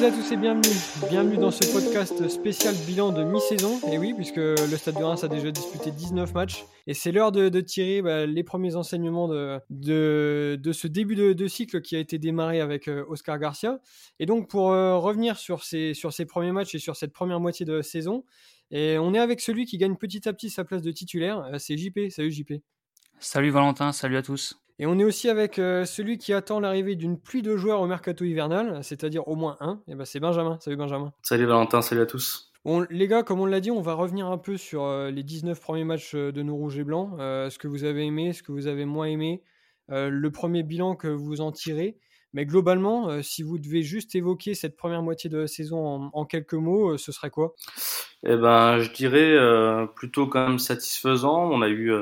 toutes et à tous et bienvenue. Bienvenue dans ce podcast spécial bilan de mi-saison. Et oui, puisque le Stade de Reims a déjà disputé 19 matchs. Et c'est l'heure de, tirer bah, les premiers enseignements de, ce début de, cycle qui a été démarré avec euh, Oscar Garcia. Et donc pour euh, revenir sur ces, sur ces premiers matchs et sur cette première moitié de saison, et on est avec celui qui gagne petit à petit sa place de titulaire, euh, c'est JP. Salut JP. Salut Valentin, salut à tous. Et on est aussi avec euh, celui qui attend l'arrivée d'une pluie de joueurs au mercato hivernal, c'est-à-dire au moins un. Et ben c'est Benjamin. Salut Benjamin. Salut Valentin, salut à tous. Les gars, comme on l'a dit, on va revenir un peu sur euh, les 19 premiers matchs euh, de nos rouges et blancs, ce que vous avez aimé, ce que vous avez moins aimé, le premier bilan que vous en tirez. Mais globalement, si vous devez juste évoquer cette première moitié de saison en, quelques mots, ce serait quoi? Eh ben, je dirais plutôt quand même satisfaisant. On a eu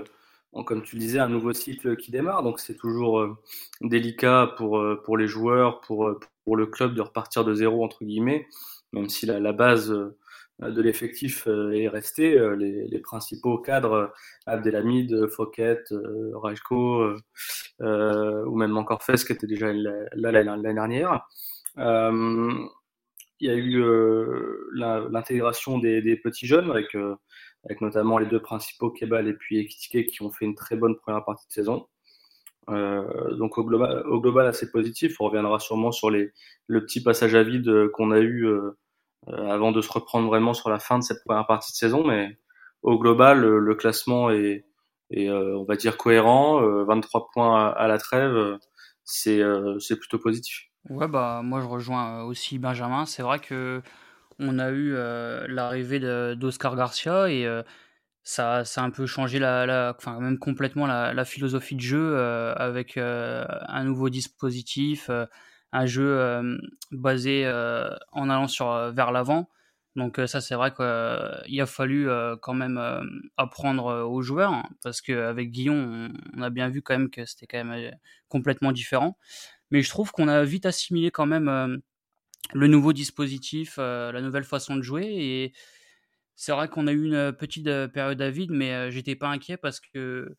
comme tu le disais, un nouveau cycle qui démarre, donc c'est toujours euh, délicat pour, euh, pour les joueurs, pour, euh, pour le club de repartir de zéro, entre guillemets, même si la, base de l'effectif est restée. Les, les, principaux cadres, Abdelhamid, Fouquet, Rajko, ou même encore Fes, qui était déjà là l'année dernière. il y a eu l'intégration des, des, petits jeunes avec avec notamment les deux principaux, Kebal et puis Ekitike, qui ont fait une très bonne première partie de saison. Euh, donc au global, assez positif. On reviendra sûrement sur le petit passage à vide qu'on a eu euh, euh, avant de se reprendre vraiment sur la fin de cette première partie de saison. Mais au global, le, classement est, on va dire, cohérent. 23 points à, la trêve, c'est plutôt positif. Ouais, bah moi je rejoins aussi Benjamin. C'est vrai que on a eu euh, l'arrivée d'Oscar Garcia et euh, ça, ça, a un peu changé la, enfin même complètement la, philosophie de jeu euh, avec un nouveau dispositif, un jeu basé en allant sur vers l'avant. Donc ça c'est vrai qu'il a fallu quand même apprendre aux joueurs hein, parce qu'avec Guillon on, a bien vu quand même que c'était quand même complètement différent. Mais je trouve qu'on a vite assimilé quand même le nouveau dispositif, euh, la nouvelle façon de jouer. Et c'est vrai qu'on a eu une petite euh, période à vide, mais euh, j'étais pas inquiet parce que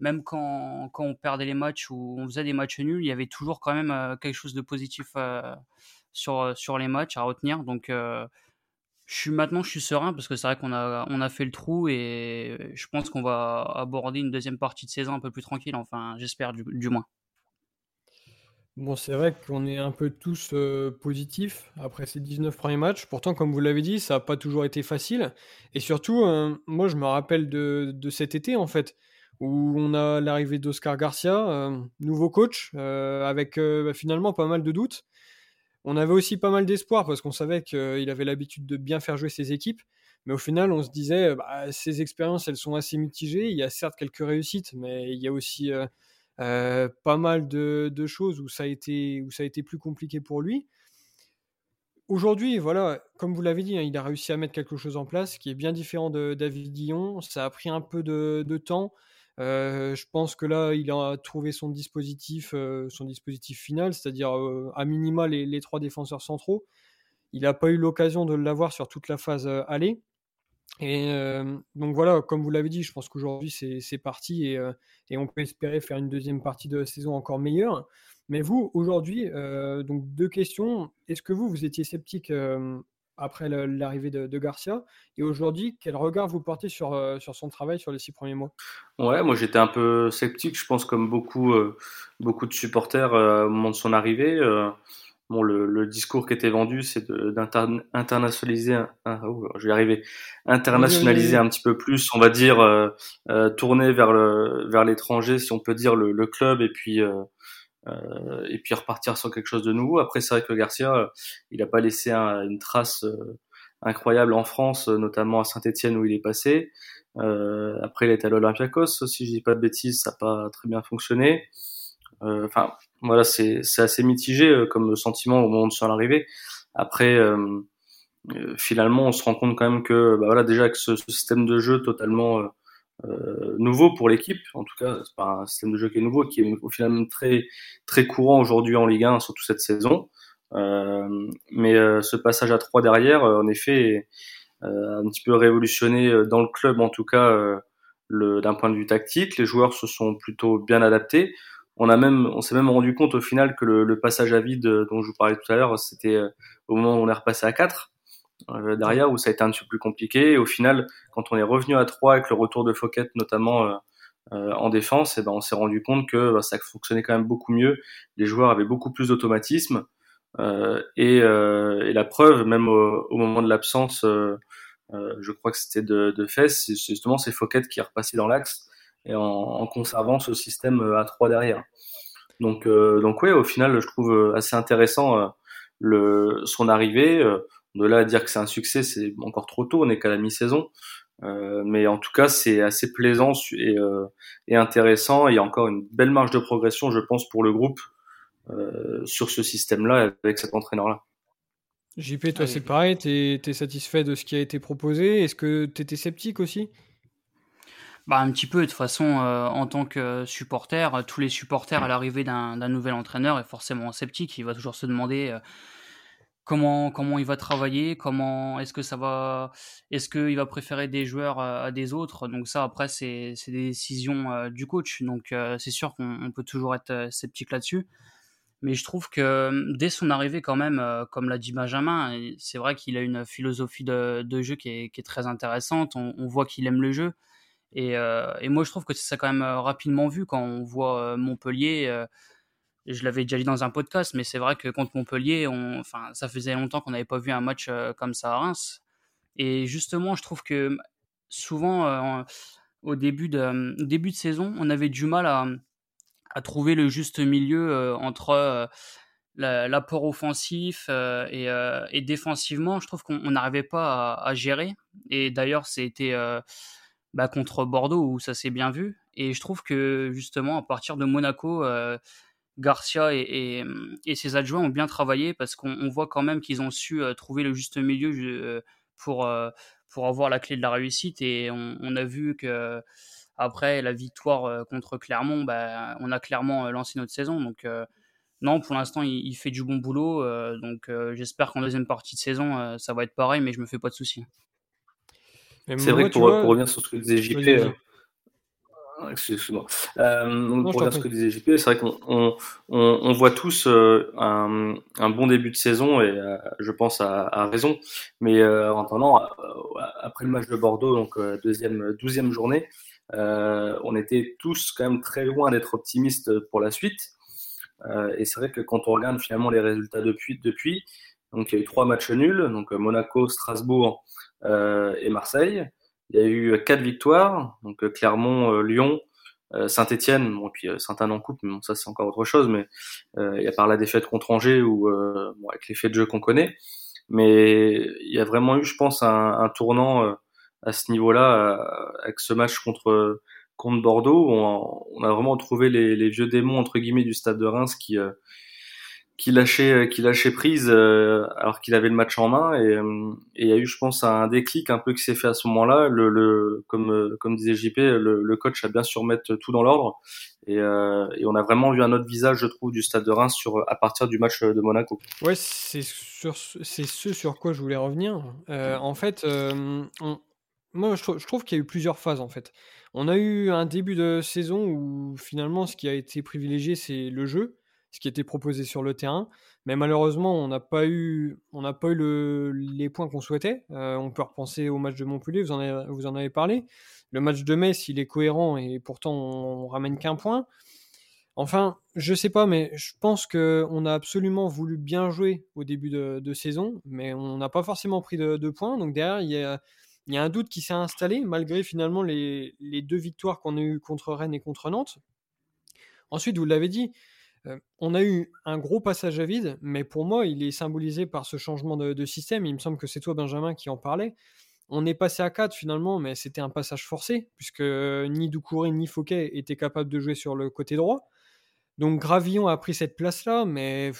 même quand, quand, on perdait les matchs ou on faisait des matchs nuls, il y avait toujours quand même quelque chose de positif sur, sur les matchs à retenir. Donc je suis maintenant je suis serein parce que c'est vrai qu'on a on a fait le trou et je pense qu'on va aborder une deuxième partie de saison un peu plus tranquille enfin j'espère du moins Bon, c'est vrai qu'on est un peu tous euh, positifs après ces 19 premiers matchs. Pourtant, comme vous l'avez dit, ça n'a pas toujours été facile. Et surtout, euh, moi, je me rappelle de, cet été, en fait, où on a l'arrivée d'Oscar Garcia, euh, nouveau coach, avec bah, finalement pas mal de doutes. On avait aussi pas mal d'espoir parce qu'on savait qu'il avait l'habitude de bien faire jouer ses équipes. Mais au final, on se disait, bah, ces expériences, elles sont assez mitigées. Il y a certes quelques réussites, mais il y a aussi euh, pas mal de, choses où ça, a été, où ça plus compliqué pour lui. Aujourd'hui, voilà, comme vous l'avez dit, hein, il a réussi à mettre quelque chose en place qui est bien différent de David Guillon. Ça a pris un peu de, temps. Euh, je pense que là, il a trouvé son dispositif, euh, son dispositif final, c'est-à-dire à minima les, les, trois défenseurs centraux. Il n'a pas eu l'occasion de l'avoir sur toute la phase aller. Et euh, donc voilà, comme vous l'avez dit, je pense qu'aujourd'hui c'est parti et, euh, et, on peut espérer faire une deuxième partie de saison encore meilleure. Mais vous, aujourd'hui, euh, donc deux questions. Est-ce que vous, vous étiez sceptique après l'arrivée de, Garcia? Et aujourd'hui, quel regard vous portez sur, sur son travail sur les six premiers mois? Ouais, moi j'étais un peu sceptique, je pense comme beaucoup, beaucoup de supporters au moment de son arrivée bon, le, le, discours qui était vendu, c'est d'internationaliser, oh, je vais arriver, internationaliser un petit peu plus, on va dire, euh, euh, tourner vers le vers l'étranger, si on peut dire, le, le club, et puis euh, euh et puis repartir sur quelque chose de nouveau. Après, c'est vrai que Garcia, il n'a pas laissé une trace incroyable en France, notamment à Saint-Etienne où il est passé. après, il est à l'Olympiakos, si je dis pas de bêtises, ça n'a pas très bien fonctionné. Enfin, voilà, c'est assez mitigé euh, comme sentiment au moment de son arrivée. Après, euh, euh, finalement, on se rend compte quand même que, bah voilà, déjà que ce, système de jeu totalement euh, nouveau pour l'équipe, en tout cas, c'est pas un système de jeu qui est nouveau, qui est au final très très courant aujourd'hui en Ligue 1, surtout cette saison. Euh, mais ce passage à 3 derrière, en effet, un petit peu révolutionné dans le club, en tout cas, d'un point de vue tactique. Les joueurs se sont plutôt bien adaptés on a même, on s'est même rendu compte au final que le, passage à vide dont je vous parlais tout à l'heure, c'était au moment où on est repassé à 4 derrière où ça a été un petit peu plus compliqué. Et au final, quand on est revenu à 3 avec le retour de Fouquet notamment en défense, et eh ben on s'est rendu compte que bah, ça fonctionnait quand même beaucoup mieux. Les joueurs avaient beaucoup plus d'automatisme. Euh, et, euh, la preuve, même au, moment de l'absence, euh, je crois que c'était de, de c'est justement c'est Fouquet qui est repassé dans l'axe et en, en, conservant ce système à 3 derrière. Donc, donc ouais, au final, je trouve assez intéressant le, son arrivée. de là à dire que c'est un succès, c'est encore trop tôt, on n'est qu'à la mi-saison. Euh, mais en tout cas, c'est assez plaisant et, euh, et, intéressant. Il y a encore une belle marge de progression, je pense, pour le groupe euh, sur ce système-là avec cet entraîneur-là. JP, toi, c'est pareil. Tu es, satisfait de ce qui a été proposé? Est-ce que tu étais sceptique aussi? Bah, un petit peu, de toute façon, en tant que supporter, tous les supporters à l'arrivée d'un nouvel entraîneur est forcément sceptique. Il va toujours se demander comment comment il va travailler, comment est-ce que ça va, est-ce qu'il va préférer des joueurs à, des autres? Donc ça après c'est des décisions euh, du coach. Donc euh, c'est sûr qu'on peut toujours être euh, sceptique là-dessus. Mais je trouve que dès son arrivée quand même, comme l'a dit Benjamin, c'est vrai qu'il a une philosophie de, jeu qui est, qui est, très intéressante. On voit qu'il aime le jeu. Et, et, moi je trouve que c'est quand même rapidement vu quand on voit Montpellier je l'avais déjà dit dans un podcast, mais c'est vrai que contre Montpellier, on, enfin, ça faisait longtemps qu'on n'avait pas vu un match euh, comme ça à Reims. Et justement, je trouve que souvent, euh, au début de, début de saison, on avait du mal à, trouver le juste milieu euh, entre l'apport offensif et, défensivement. Je trouve qu'on n'arrivait pas à, gérer. Et d'ailleurs, c'était bah, contre Bordeaux où ça s'est bien vu. Et je trouve que justement, à partir de Monaco, Garcia et, ses adjoints ont bien travaillé parce qu'on voit quand même qu'ils ont su euh, trouver le juste milieu euh, pour, euh, avoir la clé de la réussite. Et on, a vu que après la victoire contre Clermont, bah, on a clairement lancé notre saison. Donc non, pour l'instant, il, fait du bon boulot. donc j'espère qu'en deuxième partie de saison, ça va être pareil, mais je me fais pas de soucis. C'est vrai que pour, revenir sur ce que disait JP, Excuse-moi. Euh, pour dire ce que disait JP, c'est vrai qu'on on, on, voit tous euh, un, un, bon début de saison et euh, je pense à, à raison. Mais euh, en attendant, après le match de Bordeaux, donc deuxième, douzième journée, on était tous quand même très loin d'être optimistes pour la suite. et c'est vrai que quand on regarde finalement les résultats depuis, depuis donc il y a eu trois matchs nuls, donc Monaco, Strasbourg et Marseille. Il y a eu quatre victoires, donc euh, Clermont, euh, Lyon, euh, Saint-Etienne, bon, et puis Saint-Anne en coupe, mais bon, ça c'est encore autre chose, mais il y a par la défaite contre Angers ou bon, avec l'effet de jeu qu'on connaît. Mais il y a vraiment eu, je pense, un, tournant à ce niveau-là avec ce match contre contre Bordeaux. On, a vraiment trouvé les, les, vieux démons entre guillemets du stade de Reims qui qui lâchait, euh, qui lâchait prise euh, alors qu'il avait le match en main euh, et il y a eu, je pense, un déclic un peu qui s'est fait à ce moment-là. Le, le, comme, comme disait JP, le, le coach a bien su remettre tout dans l'ordre et, et, on a vraiment vu un autre visage, je trouve, du Stade de Reims sur à partir du match de Monaco. Ouais, c'est ce sur quoi je voulais revenir. en fait, moi je, je trouve qu'il y a eu plusieurs phases en fait. On a eu un début de saison où finalement ce qui a été privilégié c'est le jeu ce qui était proposé sur le terrain. Mais malheureusement, on n'a pas eu, on pas eu le, les points qu'on souhaitait. Euh, on peut repenser au match de Montpellier, vous en avez, parlé. Le match de Metz, il est cohérent et pourtant on, ramène qu'un point. Enfin, je sais pas, mais je pense qu'on a absolument voulu bien jouer au début de, saison, mais on n'a pas forcément pris de, points. Donc derrière, il y a, un doute qui s'est installé, malgré finalement les deux victoires qu'on a eues contre Rennes et contre Nantes. Ensuite, vous l'avez dit, euh, on a eu un gros passage à vide, mais pour moi, il est symbolisé par ce changement de, système. Il me semble que c'est toi, Benjamin, qui en parlait. On est passé à 4 finalement, mais c'était un passage forcé, puisque ni Doucouré ni Fouquet étaient capables de jouer sur le côté droit. Donc Gravillon a pris cette place-là, mais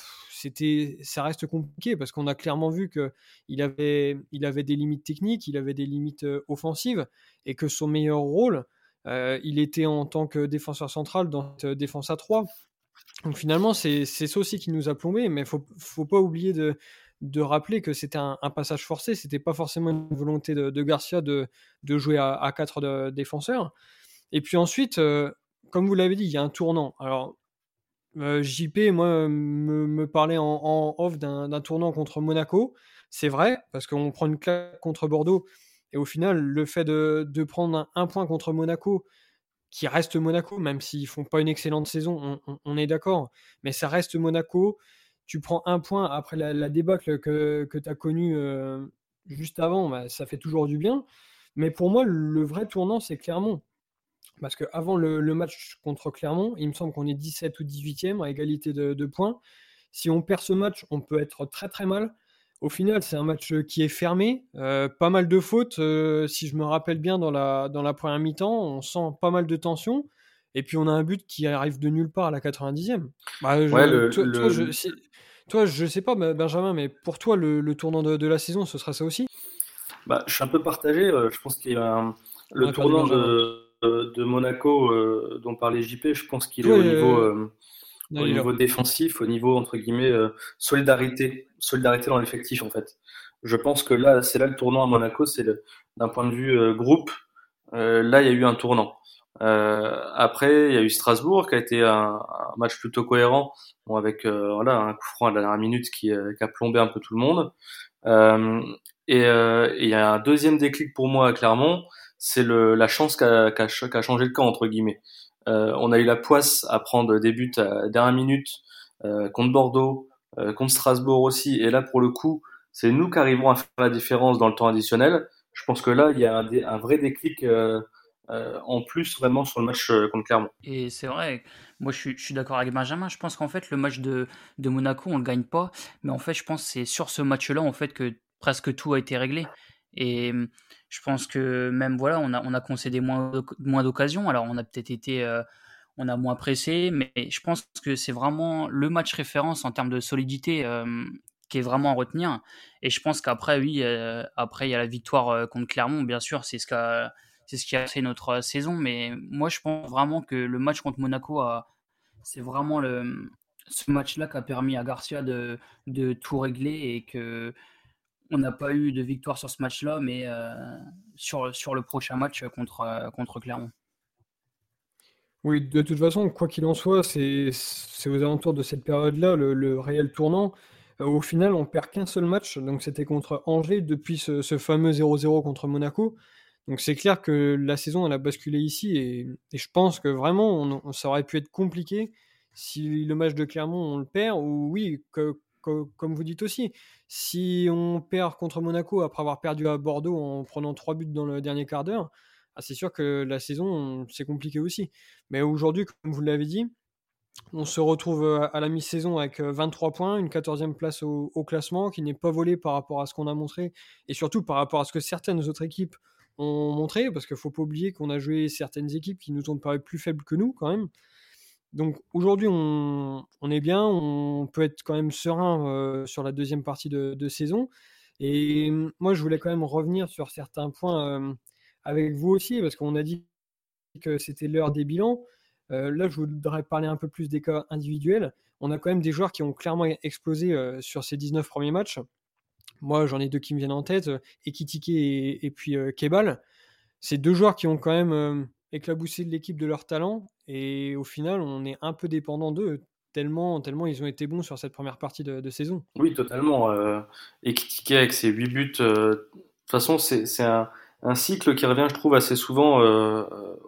ça reste compliqué parce qu'on a clairement vu qu'il avait, il avait des limites techniques, il avait des limites euh, offensives, et que son meilleur rôle, euh, il était en tant que défenseur central dans cette défense à 3. Donc finalement, c'est ça aussi qui nous a plombé, mais faut, faut pas oublier de, de rappeler que c'était un, passage forcé, c'était pas forcément une volonté de, Garcia de, de, jouer à, à quatre défenseurs. Et puis ensuite, euh, comme vous l'avez dit, il y a un tournant. Alors, JP, moi, me, me parlait en, off d'un tournant contre Monaco. C'est vrai, parce qu'on prend une claque contre Bordeaux. Et au final, le fait de, de prendre un, point contre Monaco, qui reste Monaco, même s'ils font pas une excellente saison, on, est d'accord. Mais ça reste Monaco. Tu prends un point après la, débâcle que, que tu as connue juste avant, bah, ça fait toujours du bien. Mais pour moi, le vrai tournant, c'est Clermont. Parce qu'avant le, le match contre Clermont, il me semble qu'on est 17 ou 18e à égalité de, points. Si on perd ce match, on peut être très très mal. Au final, c'est un match qui est fermé. Euh, pas mal de fautes. Euh, si je me rappelle bien, dans la, dans la première mi-temps, on sent pas mal de tension. Et puis on a un but qui arrive de nulle part à la 90e. Bah, toi, je, sais pas, Benjamin, mais pour toi, le, tournant de, la saison, ce sera ça aussi? Bah, Je suis un peu partagé. Euh, je pense qu'il y a le tournant de de Monaco euh, dont parlait JP, je pense qu'il est au niveau, euh, au niveau défensif, au niveau entre guillemets euh, solidarité, solidarité dans l'effectif en fait. Je pense que là, c'est là le tournant à Monaco, c'est d'un point de vue groupe. là, il y a eu un tournant. après, il y a eu Strasbourg qui a été un, match plutôt cohérent, bon, avec voilà un coup franc à la dernière minute qui, qui, a plombé un peu tout le monde. et il y a un deuxième déclic pour moi à Clermont, c'est la chance qu'a qu changé le camp entre guillemets. Euh, on a eu la poisse à prendre des buts à dernière minute euh, contre Bordeaux, euh, contre Strasbourg aussi, et là pour le coup, c'est nous qui arrivons à faire la différence dans le temps additionnel. Je pense que là, il y a un, vrai déclic en plus vraiment sur le match contre Clermont. Et c'est vrai, moi je suis, d'accord avec Benjamin, je pense qu'en fait le match de, de Monaco, on le gagne pas, mais en fait je pense que c'est sur ce match-là en fait que presque tout a été réglé. Et je pense que même voilà, on a, on a concédé moins, moins d'occasions. Alors on a peut-être été, euh, on a moins pressé, mais je pense que c'est vraiment le match référence en termes de solidité euh, qui est vraiment à retenir. Et je pense qu'après, oui, euh, après il y a la victoire contre Clermont, bien sûr, c'est ce qui a, c'est ce qui a fait notre saison. Mais moi, je pense vraiment que le match contre Monaco c'est vraiment le, ce match-là qui a permis à Garcia de, de tout régler et que on n'a pas eu de victoire sur ce match-là, mais euh, sur, le prochain match contre, euh, contre Clermont. Oui, de toute façon, quoi qu'il en soit, c'est aux alentours de cette période-là, le, réel tournant. Euh, au final, on perd qu'un seul match, donc c'était contre Angers depuis ce, fameux 0-0 contre Monaco. Donc c'est clair que la saison, elle a basculé ici, et, je pense que vraiment, ça aurait pu être compliqué si le match de Clermont, on le perd, ou oui, que, comme vous dites aussi, si on perd contre Monaco après avoir perdu à Bordeaux en prenant trois buts dans le dernier quart d'heure, ah, c'est sûr que la saison, c'est compliqué aussi. Mais aujourd'hui, comme vous l'avez dit, on se retrouve à la mi-saison avec 23 euh, points, une 14e place au, classement qui n'est pas volée par rapport à ce qu'on a montré et surtout par rapport à ce que certaines autres équipes ont montré, parce qu'il ne faut pas oublier qu'on a joué certaines équipes qui nous ont paru plus faibles que nous quand même. Donc aujourd'hui, on, est bien, on peut être quand même serein euh, sur la deuxième partie de, saison. Et moi, je voulais quand même revenir sur certains points euh, avec vous aussi, parce qu'on a dit que c'était l'heure des bilans. Euh, là, je voudrais parler un peu plus des cas individuels. On a quand même des joueurs qui ont clairement explosé sur ces 19 premiers matchs. Moi, j'en ai deux qui me viennent en tête, Ekitike et, puis Kebal. C'est deux joueurs qui ont quand même éclaboussé l'équipe de leur talent et au final, on est un peu dépendant d'eux, tellement, tellement ils ont été bons sur cette première partie de, saison. Oui, totalement. Euh, et avec ses 8 buts, euh, de toute façon, c'est un, cycle qui revient, je trouve, assez souvent euh,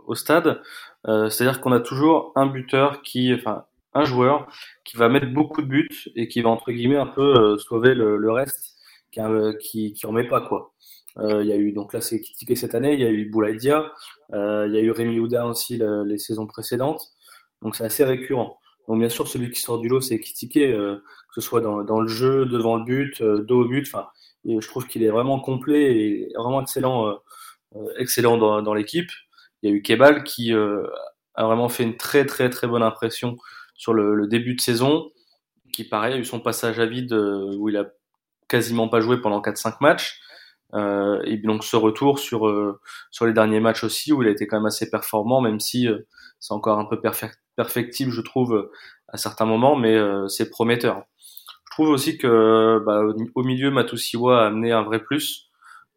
au stade. Euh, c'est-à-dire qu'on a toujours un buteur qui, enfin, un joueur qui va mettre beaucoup de buts et qui va, entre guillemets, un peu sauver le, le reste qui, qui, qui en met pas, quoi. Euh, il y a eu donc là c'est critiqué cette année, il y a eu Boulaïdia, euh, il y a eu Rémi Houda aussi les saisons précédentes, donc c'est assez récurrent. Donc bien sûr celui qui sort du lot c'est critiqué, euh, que ce soit dans, dans, le jeu, devant le but, dos au but. Enfin, je trouve qu'il est vraiment complet et vraiment excellent, excellent dans, dans l'équipe. Il y a eu Kebal qui a vraiment fait une très très très bonne impression sur le, le, début de saison, qui pareil a eu son passage à vide où il a quasiment pas joué pendant 4-5 matchs. Euh, et donc ce retour sur euh, sur les derniers matchs aussi où il a été quand même assez performant, même si euh, c'est encore un peu perfectible, je trouve, à certains moments, mais c'est prometteur. Je trouve aussi que bah, au milieu, Matusiwa a amené un vrai plus.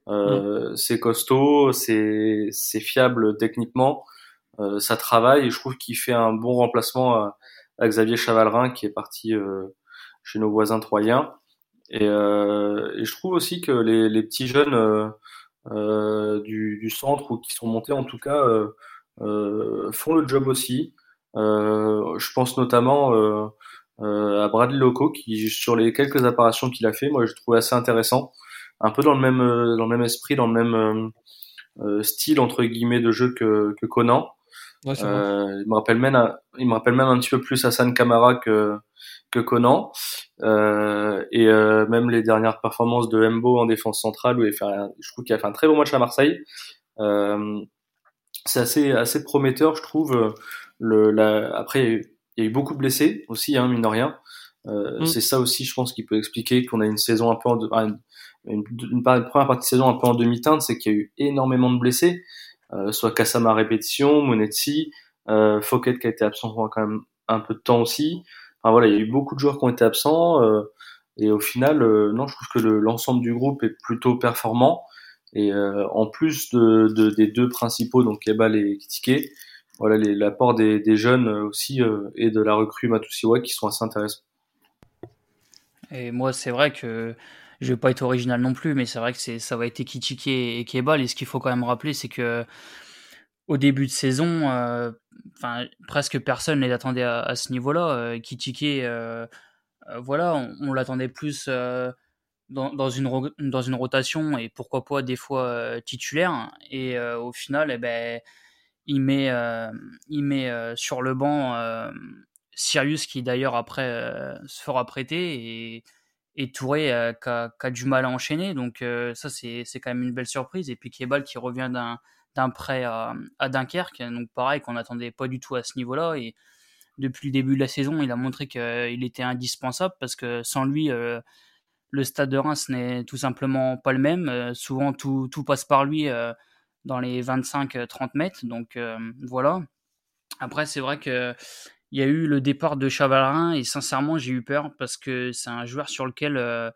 Euh, mm. C'est costaud, c'est c'est fiable techniquement, euh, ça travaille et je trouve qu'il fait un bon remplacement à, à Xavier Chavalrin qui est parti chez nos voisins troyens. Et, et, je trouve aussi que les, les petits jeunes du, du, centre ou qui sont montés en tout cas font le job aussi. je pense notamment euh, à Bradley Loco qui sur les quelques apparitions qu'il a fait, moi je trouve assez intéressant, un peu dans le même euh, dans le même esprit, dans le même euh, euh, style entre guillemets de jeu que, que Conan. Ouais, euh, il me rappelle même il me rappelle même un petit peu plus Hassan Kamara que que Conan euh, et euh, même les dernières performances de Mbo en défense centrale où il fait je trouve qu'il a fait un très bon match à Marseille c'est assez assez prometteur je trouve le la, après il y a eu beaucoup de blessés aussi, hein, mine de rien. Euh, mm. C'est ça aussi, je pense, qui peut expliquer qu'on a une saison un peu en une, une, une, première partie de saison un peu en demi-teinte, c'est qu'il y a eu énormément de blessés, euh, soit Kassama répétition, Monetsi, euh, Fouquet qui a été absent pendant quand même un peu de temps aussi. Enfin voilà, il y a eu beaucoup de joueurs qui ont été absents euh, et au final, euh, non, je trouve que l'ensemble du groupe est plutôt performant. Et euh, en plus de, de, des deux principaux, donc Kebal et Kitike, voilà l'apport des, des, jeunes aussi et de la recrue Matusiwa qui sont assez intéressants. Et moi, c'est vrai que je vais pas être original non plus, mais c'est vrai que ça va être Kitike et Kebal. Et ce qu'il faut quand même rappeler, c'est que au début de saison, euh, presque personne ne les attendait à, ce niveau-là. Euh, Kitike, euh, euh, voilà, on, l'attendait plus dans, une dans une rotation et pourquoi pas des fois titulaire. Et au final, eh ben il met, il met sur le banc Sirius qui d'ailleurs après se fera prêter et, et Touré qui a, a, du mal à enchaîner. Donc ça c'est quand même une belle surprise. Et puis Kebal qui revient d'un d'un prêt à, Dunkerque, donc pareil qu'on n'attendait pas du tout à ce niveau-là. Et depuis le début de la saison, il a montré qu'il était indispensable parce que sans lui, le stade de Reims n'est tout simplement pas le même. souvent, tout, tout passe par lui dans les 25-30 mètres. Donc euh, voilà. Après, c'est vrai que il y a eu le départ de Chavalerin et sincèrement, j'ai eu peur parce que c'est un joueur sur lequel euh,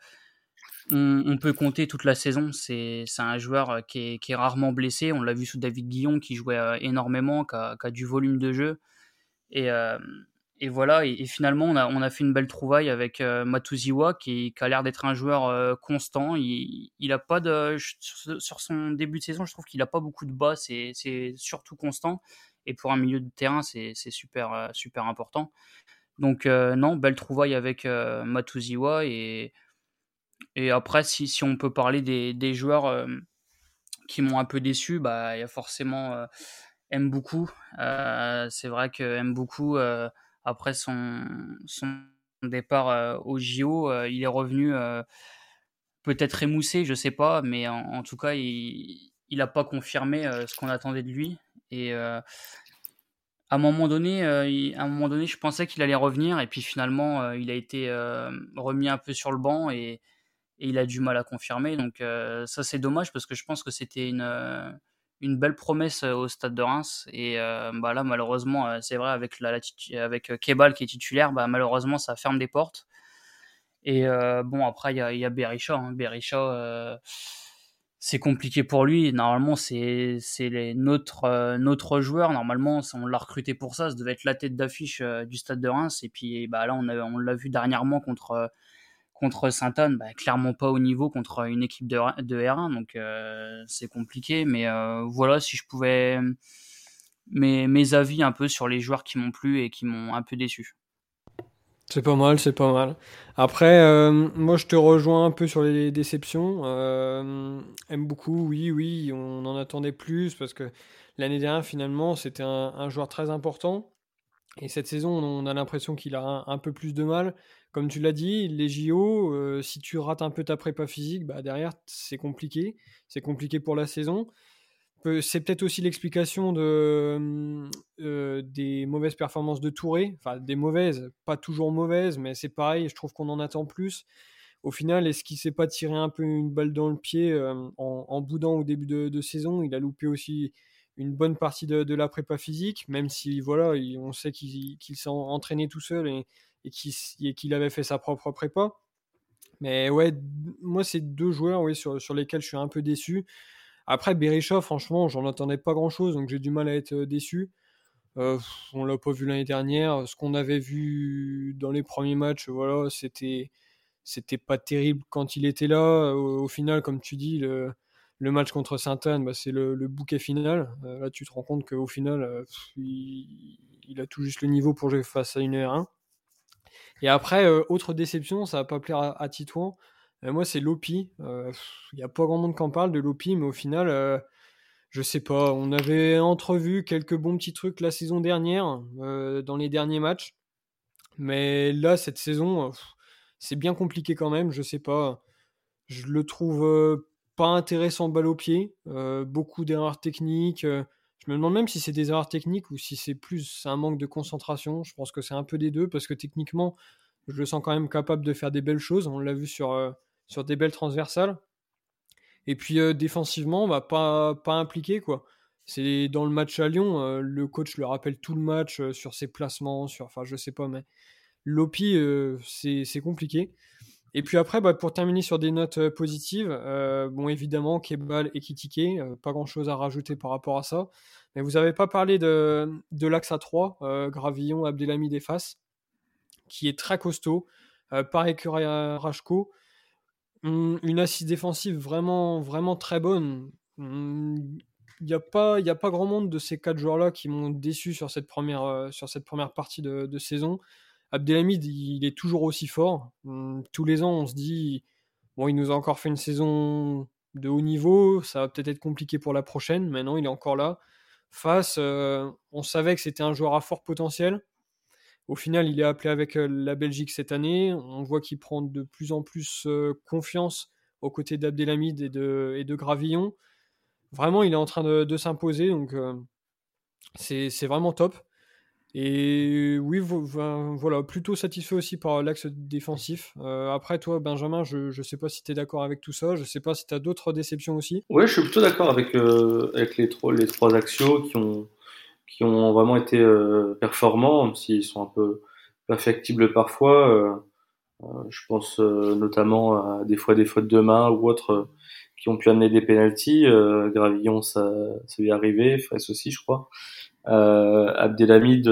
on, peut compter toute la saison. C'est un joueur euh, qui est, rarement blessé. On l'a vu sous David Guillon qui jouait énormément, qui a, du volume de jeu. Et, et voilà, et, finalement, on a, fait une belle trouvaille avec euh, Matuziwa qui, a l'air d'être un joueur euh, constant. Il, il pas. Sur, son début de saison, je trouve qu'il a pas beaucoup de bas, c'est surtout constant. Et pour un milieu de terrain, c'est super, euh, super important. Donc, euh, non, belle trouvaille avec Matuziwa. Et, et après, si, si on peut parler des, des joueurs qui m'ont un peu déçu, bah, il y a forcément aime beaucoup. c'est vrai que aime beaucoup après son, son départ euh, au JO, euh, il est revenu euh, peut-être émoussé, je sais pas, mais en, tout cas, il n'a pas confirmé ce qu'on attendait de lui. Et à un moment donné, à un moment donné, je pensais qu'il allait revenir, et puis finalement, il a été remis un peu sur le banc et, et, il a du mal à confirmer. Donc ça, c'est dommage parce que je pense que c'était une une belle promesse euh, au stade de Reims. Et euh, bah là, malheureusement, euh, c'est vrai, avec, la, avec Kebal qui est titulaire, bah, malheureusement, ça ferme des portes. Et bon, après, il y a, y a Berisha. Hein. Berisha, c'est compliqué pour lui. Normalement, c'est notre, notre joueur. Normalement, on l'a recruté pour ça. Ça devait être la tête d'affiche du stade de Reims. Et puis bah, là, on, on l'a vu dernièrement contre contre Saint-Anne, bah, clairement pas au niveau contre une équipe de, de R1, donc euh, c'est compliqué. Mais euh, voilà, si je pouvais mes, mes avis un peu sur les joueurs qui m'ont plu et qui m'ont un peu déçu. C'est pas mal, c'est pas mal. Après, euh, moi je te rejoins un peu sur les déceptions. aime beaucoup, oui, oui, on en attendait plus parce que l'année dernière finalement c'était un, joueur très important. Et cette saison, on a l'impression qu'il a un, peu plus de mal comme tu l'as dit, les JO, euh, si tu rates un peu ta prépa physique, bah derrière, c'est compliqué. C'est compliqué pour la saison. C'est peut-être aussi l'explication euh, des mauvaises performances de Touré. Enfin, des mauvaises, pas toujours mauvaises, mais c'est pareil, je trouve qu'on en attend plus. Au final, est-ce qu'il s'est pas tiré un peu une balle dans le pied euh, en, boudant au début de, saison? Il a loupé aussi une bonne partie de, la prépa physique, même si voilà, on sait qu'il s'est entraîné tout seul et et qu'il avait fait sa propre prépa. Mais ouais, moi, c'est deux joueurs ouais, sur, sur, lesquels je suis un peu déçu. Après, Berisha, franchement, j'en attendais pas grand chose, donc j'ai du mal à être euh, déçu. Euh, on l'a pas vu l'année dernière. Ce qu'on avait vu dans les premiers matchs, voilà, c'était c'était pas terrible quand il était là. Au, final, comme tu dis, le, match contre Sainte-Anne, bah, c'est le, bouquet final. Euh, là, tu te rends compte qu'au final, euh, il, a tout juste le niveau pour jouer face à une R1. Et après, euh, autre déception, ça va pas plaire à, à Titouan. moi, c'est Lopi. Il n'y a pas grand monde qui en parle de Lopi, mais au final, je sais pas. On avait entrevu quelques bons petits trucs la saison dernière, dans les derniers matchs. Mais là, cette saison, c'est bien compliqué quand même. Je sais pas. Je le trouve pas intéressant balle au pied. beaucoup d'erreurs techniques. Je me demande même si c'est des erreurs techniques ou si c'est plus un manque de concentration. Je pense que c'est un peu des deux parce que techniquement, je le sens quand même capable de faire des belles choses. On l'a vu sur, sur des belles transversales. Et puis défensivement, bah, pas, pas impliqué quoi. C'est dans le match à Lyon, le coach le rappelle tout le match sur ses placements, sur, enfin je sais pas, mais Lopi c'est compliqué. Et puis après, bah, pour terminer sur des notes positives, bon évidemment Kebal et Kitike, pas grand chose à rajouter par rapport à ça. Mais vous n'avez pas parlé de, de l'axe A3, Gravillon, Abdelhamid et Fas, qui est très costaud. pareil que Rachko, une assise défensive vraiment, vraiment très bonne. Il n'y a, pas, a pas grand monde de ces quatre joueurs-là qui m'ont déçu sur cette première, euh, sur cette première partie de, saison. Abdelhamid, il est toujours aussi fort. Tous les ans, on se dit, bon, il nous a encore fait une saison de haut niveau, ça va peut-être être compliqué pour la prochaine. Maintenant, il est encore là. Face, euh, on savait que c'était un joueur à fort potentiel. Au final, il est appelé avec euh, la Belgique cette année. On voit qu'il prend de plus en plus euh, confiance aux côtés d'Abdelhamid et de, Gravillon. Vraiment, il est en train de, s'imposer, donc c'est vraiment top. Et oui, voilà, plutôt satisfait aussi par l'axe défensif. après, toi, Benjamin, je ne sais pas si tu es d'accord avec tout ça. Je ne sais pas si tu as d'autres déceptions aussi. Oui, je suis plutôt d'accord avec, avec les, trois, les trois axios qui ont, qui ont vraiment été euh, performants, même s'ils sont un peu perfectibles parfois. Euh, euh, je pense notamment à des fois des fautes de main ou autres qui ont pu amener des pénalties. Gravillon, ça, ça lui est arrivé, Fraisse aussi, je crois. Abdelhamid,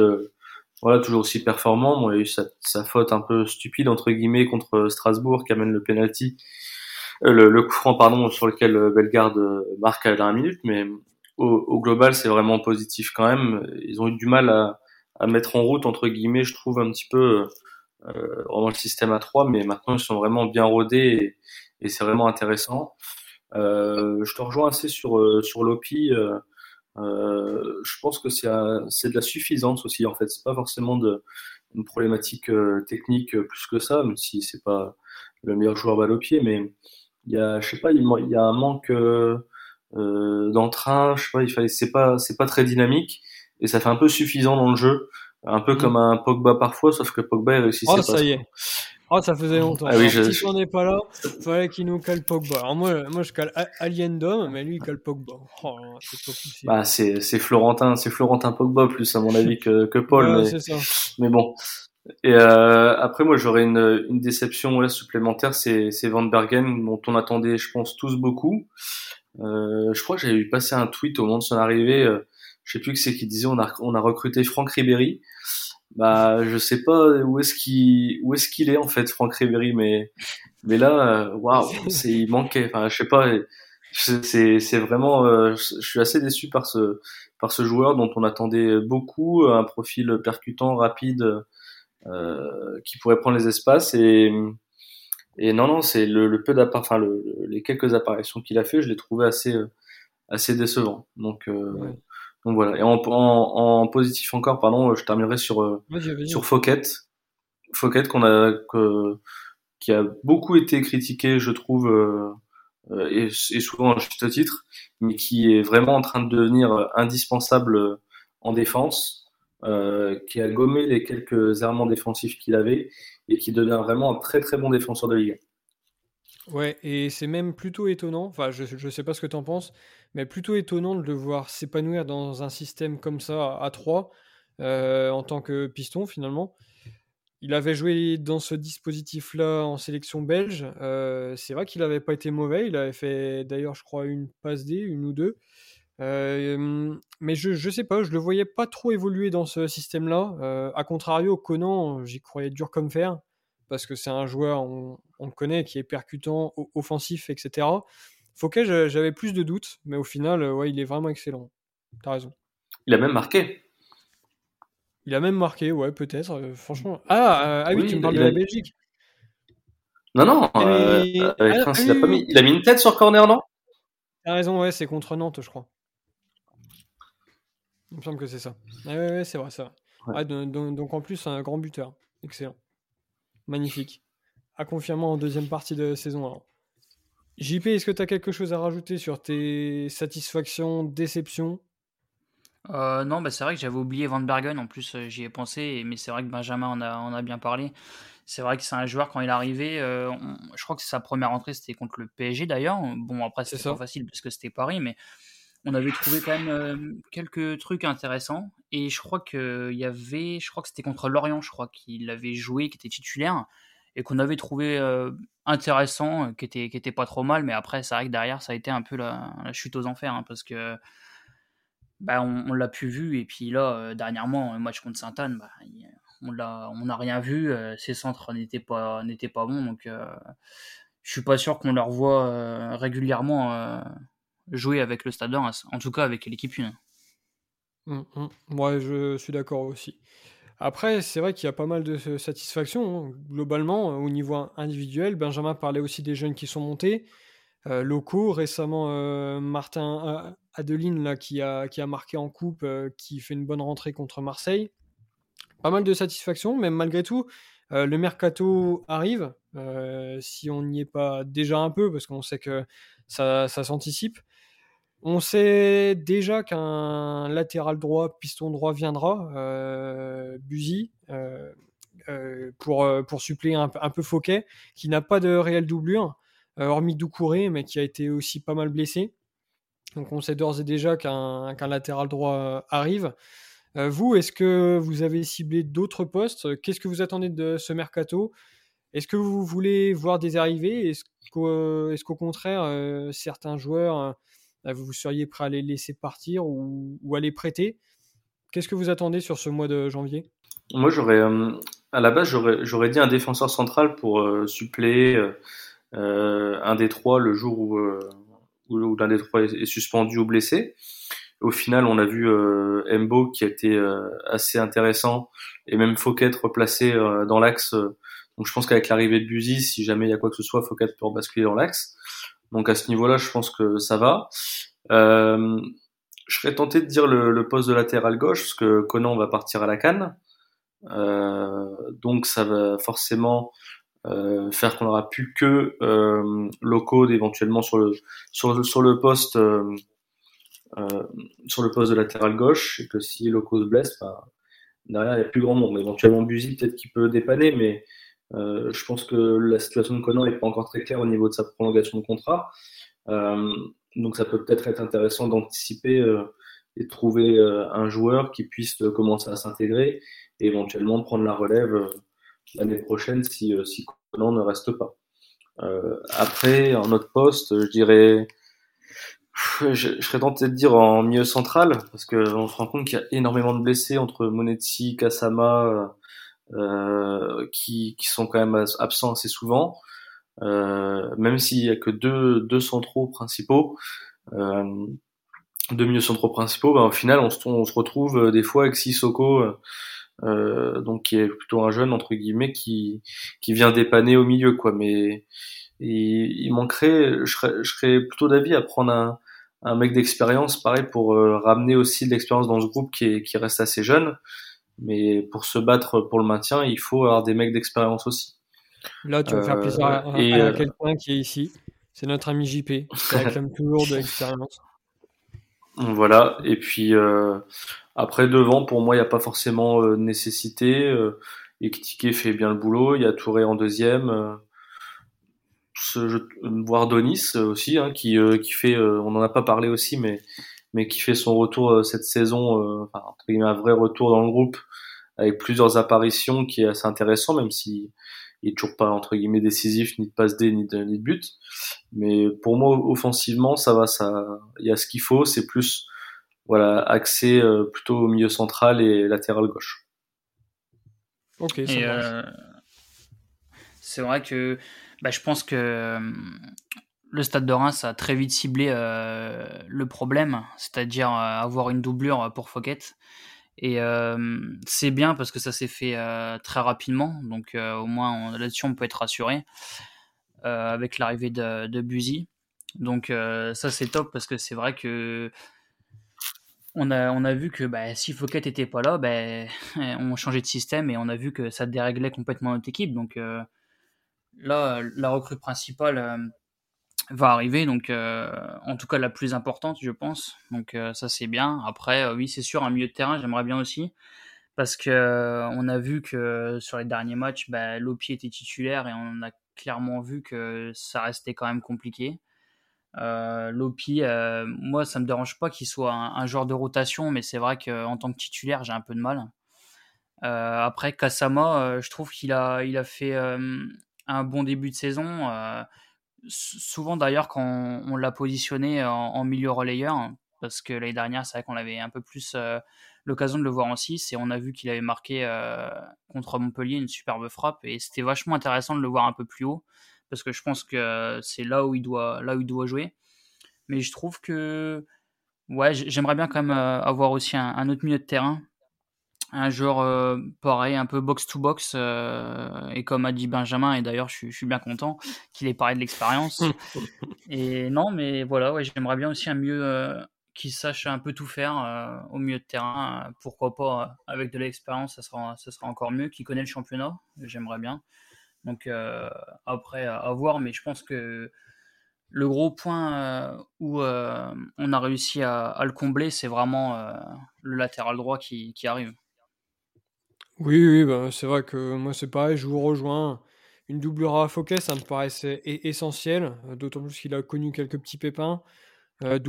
voilà, toujours aussi performant. Bon, il a eu sa, sa, faute un peu stupide entre guillemets contre Strasbourg qui amène le penalty, le, le coup franc pardon sur lequel Bellegarde marque à la dernière minute, mais au, global, c'est vraiment positif quand même. Ils ont eu du mal à, à, mettre en route, entre guillemets, je trouve un petit peu euh, vraiment le système à 3, mais maintenant ils sont vraiment bien rodés et, et c'est vraiment intéressant. Euh, je te rejoins assez sur, euh, sur l'OPI. Euh, euh, je pense que c'est de la suffisance aussi, en fait. C'est pas forcément de, une problématique euh, technique plus que ça, même si c'est pas le meilleur joueur balle au pied, mais il y a, je sais pas, il, y a un manque euh, d'entrain, je sais pas, il fallait, c'est pas, c'est pas très dynamique et ça fait un peu suffisant dans le jeu, un peu mm. comme un Pogba parfois, sauf que Pogba il réussissait oh, ça y est. Oh, ça faisait longtemps. Ah, oui, je... Si on n'est pas là, il fallait qu'il nous cale Pogba. Alors moi, moi je cale Alien Dom, mais lui il cale Pogba. Oh, c'est Bah, c'est, c'est Florentin, c'est Florentin Pogba plus à mon avis que, que Paul. Ouais, mais, ça. mais bon. Et euh, après, moi, j'aurais une, une déception ouais, supplémentaire, c'est, c'est Van Bergen, dont on attendait, je pense, tous beaucoup. Euh, je crois que j'avais vu passer un tweet au moment de son arrivée. Euh, je sais plus que c'est qui disait on a on a recruté Franck Ribéry. Bah je sais pas où est-ce qu'il où est-ce qu'il est en fait Franck Ribéry, mais mais là euh, waouh c'est il manquait. Enfin je sais pas. C'est c'est vraiment je suis assez déçu par ce par ce joueur dont on attendait beaucoup un profil percutant rapide euh, qui pourrait prendre les espaces et et non, non, c'est le, le, peu d'appart, enfin le, les quelques apparitions qu'il a fait, je l'ai trouvé assez, euh, assez décevant. Donc, euh, donc voilà. Et en, en, en, positif encore, pardon, je terminerai sur euh, sur qu'on a que, qui a beaucoup été critiqué, je trouve, euh, et, et, souvent à juste titre, mais qui est vraiment en train de devenir indispensable en défense. Euh, qui a gommé les quelques errements défensifs qu'il avait et qui devient vraiment un très très bon défenseur de Ligue. Ouais, et c'est même plutôt étonnant, enfin je ne sais pas ce que tu en penses, mais plutôt étonnant de le voir s'épanouir dans un système comme ça à 3 euh, en tant que piston finalement. Il avait joué dans ce dispositif-là en sélection belge. Euh, c'est vrai qu'il n'avait pas été mauvais. Il avait fait d'ailleurs, je crois, une passe D, une ou deux. mais je, je sais pas, je le voyais pas trop évoluer dans ce système-là. a contrario, Conan, j'y croyais dur comme fer, parce que c'est un joueur, on, le connaît, qui est percutant, offensif, etc. Fouquet, j'avais plus de doutes, mais au final, ouais, il est vraiment excellent. T'as raison. Il a même marqué. Il a même marqué, ouais, peut-être. franchement. Ah, ah oui, tu me parles de la Belgique. Non, non, euh, il, a il a mis une tête sur corner, non? T'as raison, ouais, c'est contre Nantes, je crois. Il me semble que c'est ça. Ouais, c'est vrai, ça. Ah, donc, en plus, un grand buteur. Excellent. Magnifique. À confirmer en deuxième partie de saison. Alors. JP, est-ce que tu as quelque chose à rajouter sur tes satisfactions, déceptions? Euh, non, bah c'est vrai que j'avais oublié Van Bergen, en plus euh, j'y ai pensé, mais c'est vrai que Benjamin en a, a bien parlé. C'est vrai que c'est un joueur, quand il est arrivé, euh, je crois que sa première entrée c'était contre le PSG d'ailleurs. Bon, après c'était pas facile parce que c'était Paris, mais on avait trouvé quand même quelques trucs intéressants. Et je crois qu'il y avait, je crois que c'était contre Lorient, je crois qu'il avait joué, qui était titulaire, et qu'on avait trouvé intéressant, qui était, qui était pas trop mal, mais après c'est vrai que derrière ça a été un peu la, chute aux enfers, hein, parce que bah, on, l'a pu vu. Et puis là, euh, dernièrement, le match contre Sainte-Anne, bah, on n'a rien vu. Euh, ses centres n'étaient pas, pas bons. Donc, euh, je suis pas sûr qu'on leur voit régulièrement jouer avec le Stade en tout cas avec l'équipe 1. Mmh, mmh. je suis d'accord aussi. Après, c'est vrai qu'il y a pas mal de satisfaction. Hein. Globalement, au niveau individuel, Benjamin parlait aussi des jeunes qui sont montés. locaux, récemment, Martin Adeline qui, a, marqué en coupe, euh, qui fait une bonne rentrée contre Marseille. Pas mal de satisfaction, mais malgré tout, euh, le mercato arrive, euh, si on n'y est pas déjà un peu, parce qu'on sait que ça s'anticipe. On sait déjà qu'un latéral droit, piston droit viendra, euh, Buzy, pour, pour suppléer un, peu Fouquet, qui n'a pas de réelle doublure, hormis Doucouré, mais qui a été aussi pas mal blessé. Donc on sait d'ores et déjà qu'un latéral droit euh, arrive. Euh, vous, est-ce que vous avez ciblé d'autres postes? Qu'est-ce que vous attendez de ce mercato? Est-ce que vous voulez voir des arrivées? Est-ce qu'au contraire, euh, certains joueurs, vous seriez prêt à les laisser partir ou, à les prêter Qu'est-ce que vous attendez sur ce mois de janvier? Moi, j'aurais, à la base, j'aurais dit un défenseur central pour suppléer un des trois le jour où l'un des trois est, suspendu ou blessé. Au final, on a vu euh, Embo qui a été euh, assez intéressant et même Fouquet replacé euh, dans l'axe. donc je pense qu'avec l'arrivée de Buzy, si jamais il y a quoi que ce soit, Fouquet peut basculer dans l'axe. Donc à ce niveau-là, je pense que ça va. Euh, je serais tenté de dire le, poste de latéral gauche, parce que Conan va partir à la canne. Euh, donc ça va forcément euh, faire qu'on n'aura plus que euh, low éventuellement sur le poste de latéral gauche et que si Loco se blesse, bah, derrière il y a plus grand monde. Éventuellement Buzy peut-être qu'il peut dépanner, mais euh, je pense que la situation de Conan n'est pas encore très claire au niveau de sa prolongation de contrat. Euh, donc ça peut peut-être être intéressant d'anticiper et de trouver un joueur qui puisse commencer à s'intégrer et éventuellement prendre la relève l'année prochaine si, euh, si Conan ne reste pas. Euh, après, en autre poste, je dirais, je, je, serais tenté de dire en milieu central, parce qu'on se rend compte qu'il y a énormément de blessés entre Monetti, Kasama, euh, qui, qui sont quand même absents assez souvent. Euh, même s'il y a que deux, deux centraux principaux, euh, deux milieux centraux principaux, ben, au final, on se, on se retrouve des fois avec Sissoko euh, donc qui est plutôt un jeune entre guillemets qui qui vient dépanner au milieu quoi. Mais il, manquerait, je serais, je serais plutôt d'avis à prendre un, un mec d'expérience, pareil pour euh, ramener aussi de l'expérience dans ce groupe qui, qui reste assez jeune. Mais pour se battre pour le maintien, il faut avoir des mecs d'expérience aussi. Là, tu vas faire plaisir à, euh, et, à, quelqu'un qui est ici. C'est notre ami JP, qui réclame toujours de l'expérience. Voilà, et puis euh, après devant, pour moi, il n'y a pas forcément euh, nécessité. Euh, Ekitike fait bien le boulot, il y a Touré en deuxième, euh, ce, voire Donis aussi, hein, qui, euh, qui fait, on n'en a pas parlé aussi, mais, mais qui fait son retour cette saison, enfin, un vrai retour dans le groupe, avec plusieurs apparitions qui est assez intéressant, même si il est toujours pas entre guillemets décisif ni de passe D ni de, ni de but. Mais pour moi, offensivement, ça va, ça, il y a ce qu'il faut. C'est plus voilà axé plutôt au milieu central et latéral gauche. Ok. c'est vrai que bah, je pense que le Stade de Reims a très vite ciblé euh, le problème, c'est-à-dire euh, avoir une doublure pour Fouquet. Et euh, c'est bien parce que ça s'est fait très rapidement, donc au moins là-dessus on peut être rassuré avec l'arrivée de, de Buzy. Donc ça c'est top parce que c'est vrai que on a, on a vu que bah, si Fouquet n'était pas là, bah, on changeait de système et on a vu que ça déréglait complètement notre équipe. Donc là, la recrue principale va arriver, donc euh, en tout cas la plus importante, je pense. Donc euh, ça c'est bien. Après, euh, oui, c'est sûr, un milieu de terrain, j'aimerais bien aussi, parce que on a vu que sur les derniers matchs, bah, Lopi était titulaire et on a clairement vu que ça restait quand même compliqué. Lopi, moi ça me dérange pas qu'il soit un, joueur de rotation, mais c'est vrai qu'en tant que titulaire, j'ai un peu de mal. après, Kasama, je trouve qu'il a, fait un bon début de saison souvent d'ailleurs quand on, l'a positionné en, milieu relayeur, parce que l'année dernière, c'est vrai qu'on avait un peu plus euh, l'occasion de le voir en 6 et on a vu qu'il avait marqué euh, contre Montpellier une superbe frappe et c'était vachement intéressant de le voir un peu plus haut parce que je pense que c'est là où il doit là où il doit jouer. Mais je trouve que ouais, j'aimerais bien quand même euh, avoir aussi un, autre milieu de terrain un joueur euh, pareil, un peu box-to-box. Euh, et comme a dit Benjamin, et d'ailleurs je, suis bien content qu'il ait parlé de l'expérience. et non, mais voilà, ouais, j'aimerais bien aussi un mieux euh, qui sache un peu tout faire au milieu de terrain. pourquoi pas avec de l'expérience, ça sera, ça sera encore mieux. Qui connaît le championnat, j'aimerais bien. Donc après, à, voir, mais je pense que le gros point où on a réussi à, le combler, c'est vraiment le latéral droit qui arrive. Oui, oui, bah, c'est vrai que moi c'est pareil, je vous rejoins. Une doublure à Fouquet, ça me paraissait essentiel, euh, d'autant plus qu'il a connu quelques petits pépins. Euh,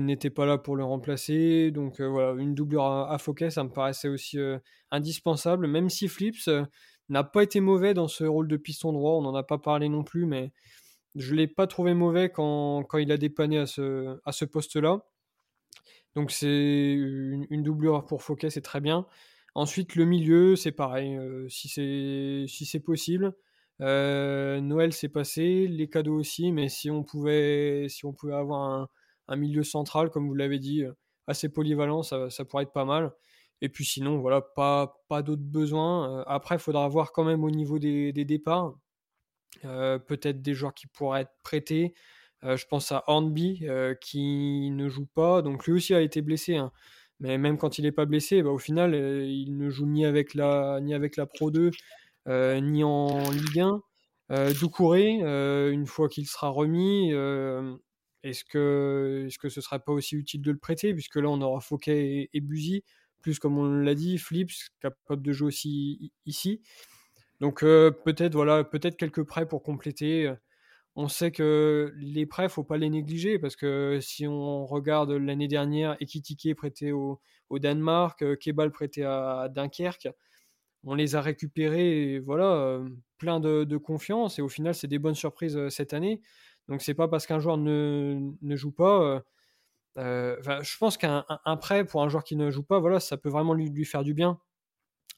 n'était pas là pour le remplacer, donc euh, voilà, une doublure à, Fouquet, ça me paraissait aussi euh, indispensable, même si Flips n'a pas été mauvais dans ce rôle de piston droit, on n'en a pas parlé non plus, mais je l'ai pas trouvé mauvais quand, quand il a dépanné à ce, à ce poste-là. Donc c'est une, une doublure pour Fouquet, c'est très bien. Ensuite, le milieu, c'est pareil, euh, si c'est si possible. Euh, Noël s'est passé, les cadeaux aussi, mais si on pouvait si on pouvait avoir un, un milieu central, comme vous l'avez dit, euh, assez polyvalent, ça, ça, pourrait être pas mal. Et puis sinon, voilà, pas pas d'autres besoins. après, il faudra voir quand même au niveau des, des départs, peut-être des joueurs qui pourraient être prêtés. je pense à Hornby qui ne joue pas, donc lui aussi a été blessé. Hein. Mais même quand il n'est pas blessé, bah, au final, euh, il ne joue ni avec la, ni avec la Pro 2, euh, ni en Ligue 1. Euh, Doucouré, euh, une fois qu'il sera remis, est-ce que, est-ce que ce serait pas aussi utile de le prêter? Puisque là, on aura Fouquet et, et Buzy, plus comme on l'a dit, Flips, capable de jouer aussi ici. Donc peut-être voilà, peut-être quelques prêts pour compléter on sait que les prêts, faut pas les négliger parce que si on regarde l'année dernière, Ekitike prêté au, Danemark, euh, Kebal prêté à Dunkerque, on les a récupérés, voilà, euh, plein de, confiance et au final, c'est des bonnes surprises euh, cette année. Donc c'est pas parce qu'un joueur ne, joue pas. je pense qu'un prêt pour un joueur qui ne joue pas, voilà, ça peut vraiment lui, faire du bien.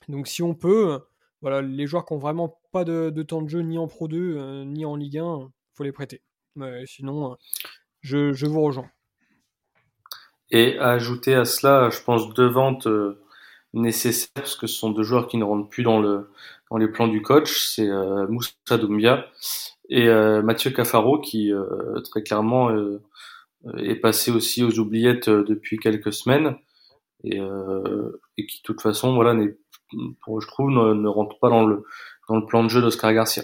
Donc si on peut, voilà, les joueurs qui ont vraiment pas de temps de jeu ni en Pro 2 ni en Ligue 1, faut les prêter. Sinon, euh, je, vous rejoins. Et à ajouter à cela, je pense deux ventes euh, nécessaires parce que ce sont deux joueurs qui ne rentrent plus dans le dans les plans du coach. C'est euh, Moussa Doumbia et Mathieu Cafaro qui très clairement est passé aussi aux oubliettes depuis quelques semaines et, qui de toute façon voilà je trouve ne, ne rentre pas dans le dans le plan de jeu d'Oscar Garcia.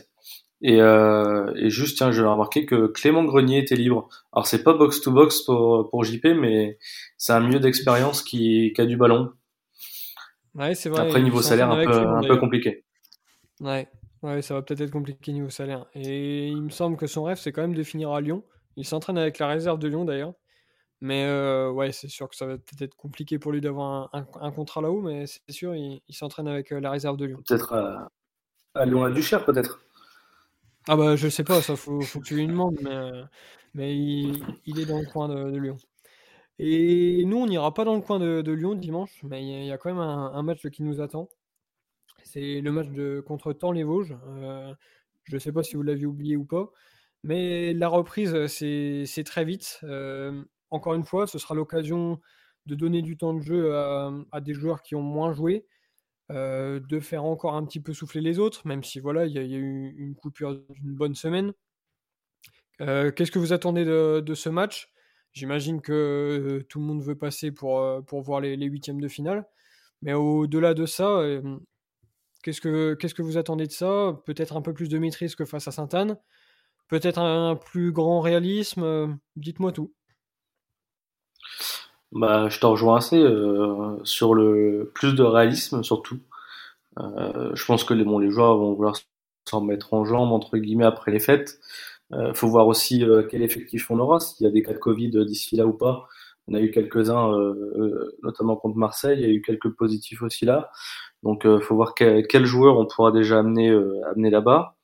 Et, euh, et juste, tiens, j'ai remarqué que Clément Grenier était libre. Alors, c'est pas box-to-box pour, pour JP, mais c'est un milieu d'expérience qui, qui, a du ballon. Ouais, c'est vrai. Après, niveau salaire, un, peu, un peu compliqué. Ouais. ouais, ça va peut-être être compliqué niveau salaire. Et il me semble que son rêve, c'est quand même de finir à Lyon. Il s'entraîne avec la réserve de Lyon, d'ailleurs. Mais euh, ouais, c'est sûr que ça va peut-être être compliqué pour lui d'avoir un, un, contrat là-haut, mais c'est sûr, il, il s'entraîne avec euh, la réserve de Lyon. Peut-être à Lyon à Duchère peut-être. Ah bah je sais pas, ça faut, faut que tu lui demandes, mais, mais il, est dans le coin de, Lyon. Et nous, on n'ira pas dans le coin de, Lyon dimanche, mais il y, a quand même un, match qui nous attend. C'est le match de, contre Temps-les-Vosges. Euh, je ne sais pas si vous l'aviez oublié ou pas, mais la reprise, c'est très vite. Euh, encore une fois, ce sera l'occasion de donner du temps de jeu à, des joueurs qui ont moins joué, euh, de faire encore un petit peu souffler les autres, même si voilà, il y, a eu une coupure d'une bonne semaine. Euh, qu'est-ce que vous attendez de, ce match? J'imagine que euh, tout le monde veut passer pour, voir les, huitièmes de finale. Mais au-delà de ça, qu'est-ce que, qu'est-ce que vous attendez de ça? Peut-être un peu plus de maîtrise que face à Sainte-Anne Peut-être un plus grand réalisme Dites-moi tout. Bah, je te rejoins assez euh, sur le plus de réalisme surtout. Euh, je pense que les, bon, les joueurs vont vouloir s'en mettre en jambes entre guillemets après les fêtes. Euh, faut voir aussi euh, quel effectif on aura, s'il y a des cas de Covid d'ici là ou pas. On a eu quelques-uns, euh, notamment contre Marseille, il y a eu quelques positifs aussi là. Donc, euh, faut voir quel, quel, joueur on pourra déjà amener, amener là-bas.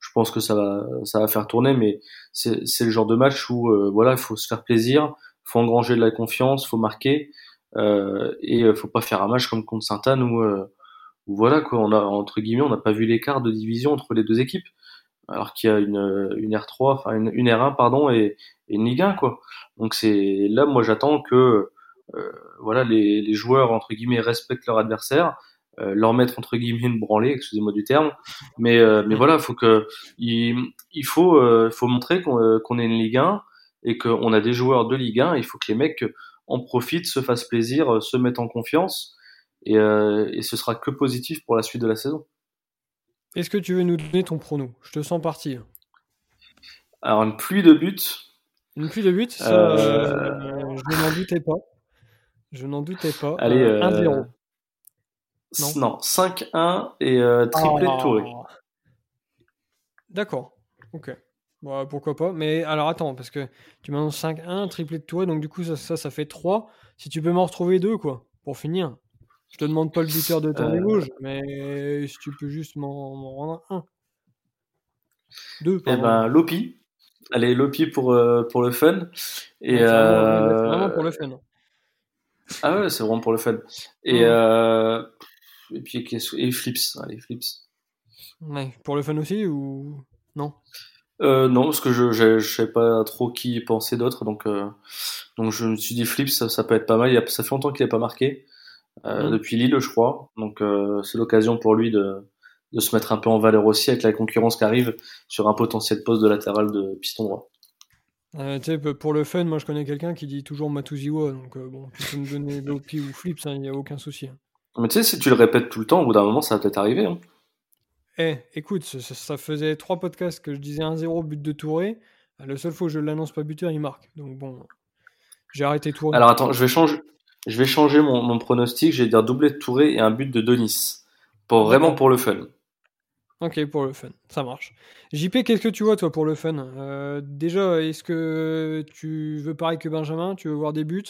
Je pense que ça va, ça va faire tourner, mais c'est le genre de match où voilà, il faut se faire plaisir faut engranger de la confiance, faut marquer euh, et euh, faut pas faire un match comme contre Sainte-Anne où, euh, où, voilà quoi, on a entre guillemets, on n'a pas vu l'écart de division entre les deux équipes, alors qu'il y a une, une R3, enfin une, une, R1 pardon et, une Ligue 1 quoi. Donc c'est là, moi j'attends que euh, voilà les, les, joueurs entre guillemets respectent leur adversaire, euh, leur mettre entre guillemets une branlée, excusez-moi du terme, mais mais voilà, faut que il, il faut faut montrer qu'on qu'on est une Ligue 1 et qu'on a des joueurs de Ligue 1, il faut que les mecs en profitent, se fassent plaisir, se mettent en confiance, et, euh, et ce sera que positif pour la suite de la saison. Est-ce que tu veux nous donner ton prono? Je te sens partir. Alors, une pluie de buts. Une pluie de buts, ça, euh... euh je n'en doutais pas. Je n'en doutais pas. Allez, 1-0. Euh, non, non 5-1 et triplé de Touré. Ah. D'accord, ok. Bah, pourquoi pas. Mais alors attends, parce que tu m'annonces 5-1, triplé de Touré, donc du coup ça, ça, fait 3. Si tu peux m'en retrouver deux, quoi, pour finir. Je te demande pas le buteur de ton euh... mais si tu peux juste m'en rendre un. Deux, Eh ben, Lopi. Allez, Lopi pour, euh, pour le fun. Et, c'est vraiment, pour le fun. Ah ouais, c'est vraiment pour le fun. Et, euh... et puis, et Flips. Allez, Flips. Ouais, pour le fun aussi ou non? Euh, non, parce que je je, sais pas trop qui penser d'autre, donc euh, donc je me suis dit Flips, ça, ça peut être pas mal. Il a, ça fait longtemps qu'il n'est pas marqué euh, mm. depuis Lille, je crois. Donc c'est l'occasion pour lui de de se mettre un peu en valeur aussi avec la concurrence qui arrive sur un potentiel poste de latéral de piston droit. Euh, pour le fun, moi je connais quelqu'un qui dit toujours Matuziwa, donc bon, tu peux me donner Lopi ou Flips, il hein, n'y a aucun souci. Hein. Mais tu sais, si tu le répètes tout le temps, au bout d'un moment, ça va peut-être arriver. Hein. Eh, écoute, ça, faisait trois podcasts que je disais 1-0 but de Touré. La seule fois où je l'annonce pas buteur, il marque. Donc bon, j'ai arrêté Touré. Alors attends, je vais changer, je vais changer mon, pronostic. Je vais dire doublé de Touré et un but de Denis. Pour, vraiment pour le fun. Ok, pour le fun, ça marche. JP, qu'est-ce que tu vois toi pour le fun? Euh, Déjà, est-ce que tu veux pareil que Benjamin? Tu veux voir des buts?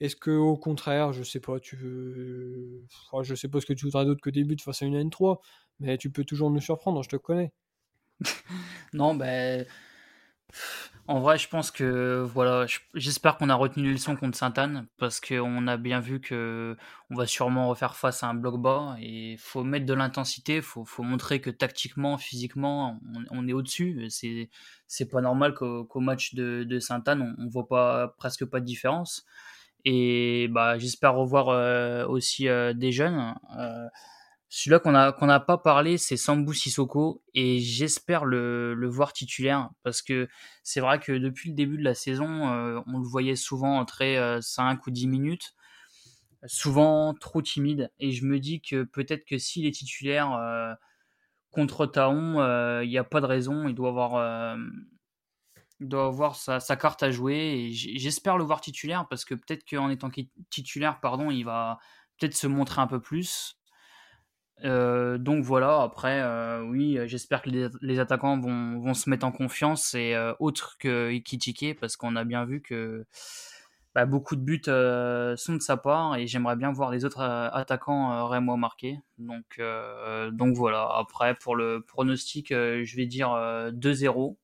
Est-ce que au contraire, je sais pas, tu veux, je sais pas ce que tu voudrais d'autre que des buts face à une N3 mais tu peux toujours nous surprendre, je te connais. non, ben. En vrai, je pense que voilà, j'espère qu'on a retenu les leçons contre Sainte-Anne parce qu'on a bien vu que on va sûrement refaire face à un bloc bas et faut mettre de l'intensité, faut, faut montrer que tactiquement, physiquement, on, est au-dessus. C'est c'est pas normal qu'au match de, de Sainte-Anne, on, voit pas presque pas de différence. Et bah j'espère revoir euh, aussi euh, des jeunes. Euh, celui-là qu'on n'a pas parlé, c'est Sambou Sissoko et j'espère le, voir titulaire parce que c'est vrai que depuis le début de la saison, euh, on le voyait souvent entrer 5 euh, ou 10 minutes, souvent trop timide et je me dis que peut-être que s'il est titulaire euh, contre Taon, il n'y a pas de raison, il doit avoir il doit avoir sa, sa, carte à jouer et j'espère le voir titulaire parce que peut-être qu'en étant titulaire, pardon, il va peut-être se montrer un peu plus euh, donc voilà, après, euh, oui, j'espère que les, attaquants vont, se mettre en confiance et euh, autre que Ikitike, parce qu'on a bien vu que bah, beaucoup de buts sont de sa part et j'aimerais bien voir les autres attaquants rémois marquer. Donc, donc voilà. Après, pour le pronostic, je vais dire 2-0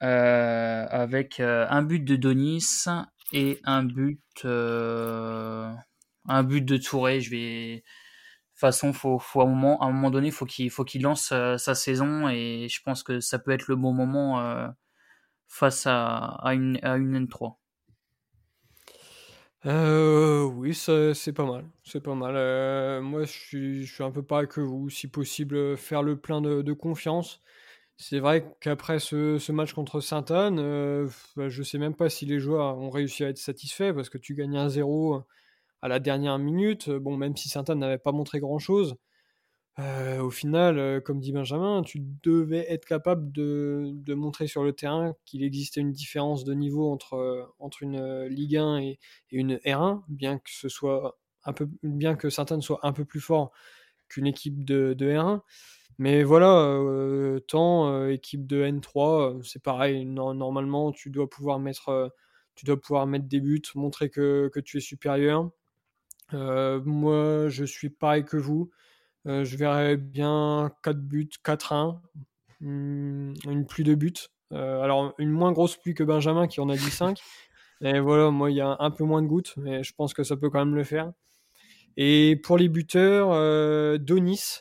avec un but de Donis et un but, un but de Touré. Je vais. Façon, faut, faut à, un moment, à un moment donné, faut qu'il faut qu'il lance sa saison et je pense que ça peut être le bon moment face à, une, à une N3. Euh, oui, c'est pas mal. C'est pas mal. Euh, moi, je suis, un peu pareil que vous. Si possible, faire le plein de, confiance. C'est vrai qu'après ce, match contre Sainte-Anne, euh, bah, je sais même pas si les joueurs ont réussi à être satisfaits parce que tu gagnes un 0 à la dernière minute. Bon, même si Sainte-Anne n'avait pas montré grand-chose, euh, au final, euh, comme dit Benjamin, tu devais être capable de, montrer sur le terrain qu'il existait une différence de niveau entre, euh, une Ligue 1 et, une R1, bien que ce soit un peu, bien que certains soient un peu plus forts qu'une équipe de, R1. Mais voilà, tant équipe de N3, c'est pareil. normalement, tu dois pouvoir mettre, des buts, montrer que tu es supérieur. Moi, je suis pareil que vous. Euh, je verrais bien 4 buts, 4-1, hmm, une pluie de buts. Euh, alors, une moins grosse pluie que Benjamin qui en a dit 5. Et voilà, moi, il y a un peu moins de gouttes, mais je pense que ça peut quand même le faire. Et pour les buteurs, euh, Donis.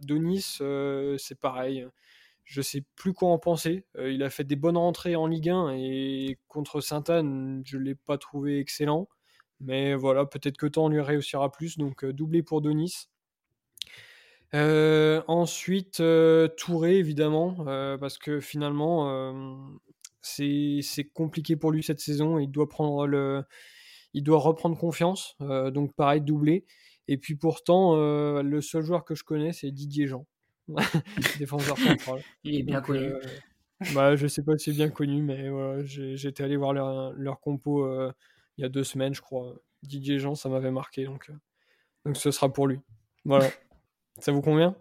Donis, c'est pareil. Je sais plus quoi en penser. il a fait des bonnes rentrées en Ligue 1 et contre Sainte-Anne, je ne l'ai pas trouvé excellent. Mais voilà, peut-être que temps lui réussira plus. Donc euh, doublé pour Donis. Euh, ensuite, euh, Touré, évidemment, parce que finalement, c'est compliqué pour lui cette saison. Il doit, prendre le, il doit reprendre confiance. donc pareil, doublé. Et puis pourtant, le seul joueur que je connais, c'est Didier Jean, défenseur central. Il est bien connu. bah, je sais pas si c'est bien connu, mais voilà, j'étais allé voir leur, leur compo il y a deux semaines, je crois. Didier Jean, ça m'avait marqué, donc, euh, donc ce sera pour lui. Voilà. ça vous convient?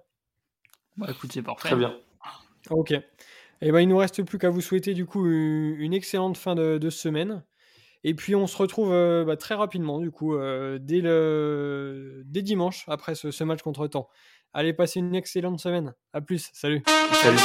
Bah écoute, c'est parfait. Très bien. Ok. Et eh ben, il nous reste plus qu'à vous souhaiter du coup une excellente fin de, semaine. Et puis on se retrouve euh, bah, très rapidement du coup euh, dès, le... dès dimanche après ce, ce match contre temps. Allez, passez une excellente semaine. À plus. Salut. Salut.